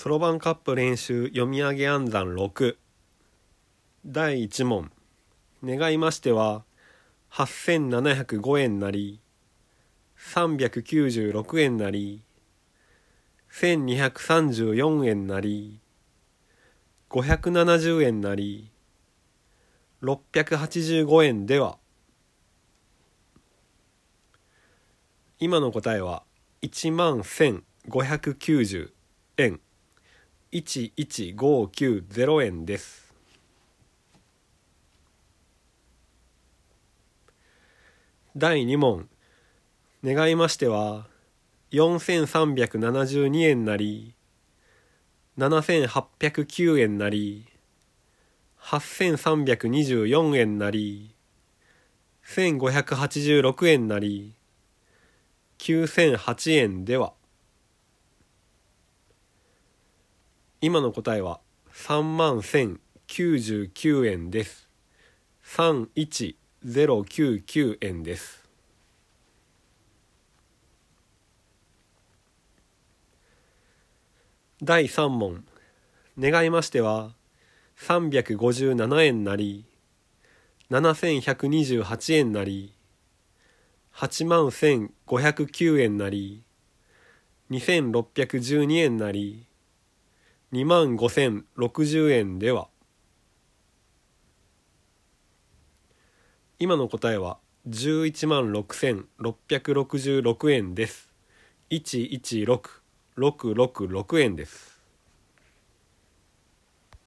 そろばんカップ練習読み上げ暗算6第1問。願いましては8705円なり396円なり1234円なり570円なり685円では。今の答えは1万1590円。11590円です。第2問。願いましては4372円なり7809円なり8324円なり1586円なり9008円では。今の答えは3万1099円です。31099円です。第3問願いましては357円なり7128円なり8万1509円なり2612円なり2万5060円では今の答えは11万6666円です。116666円です。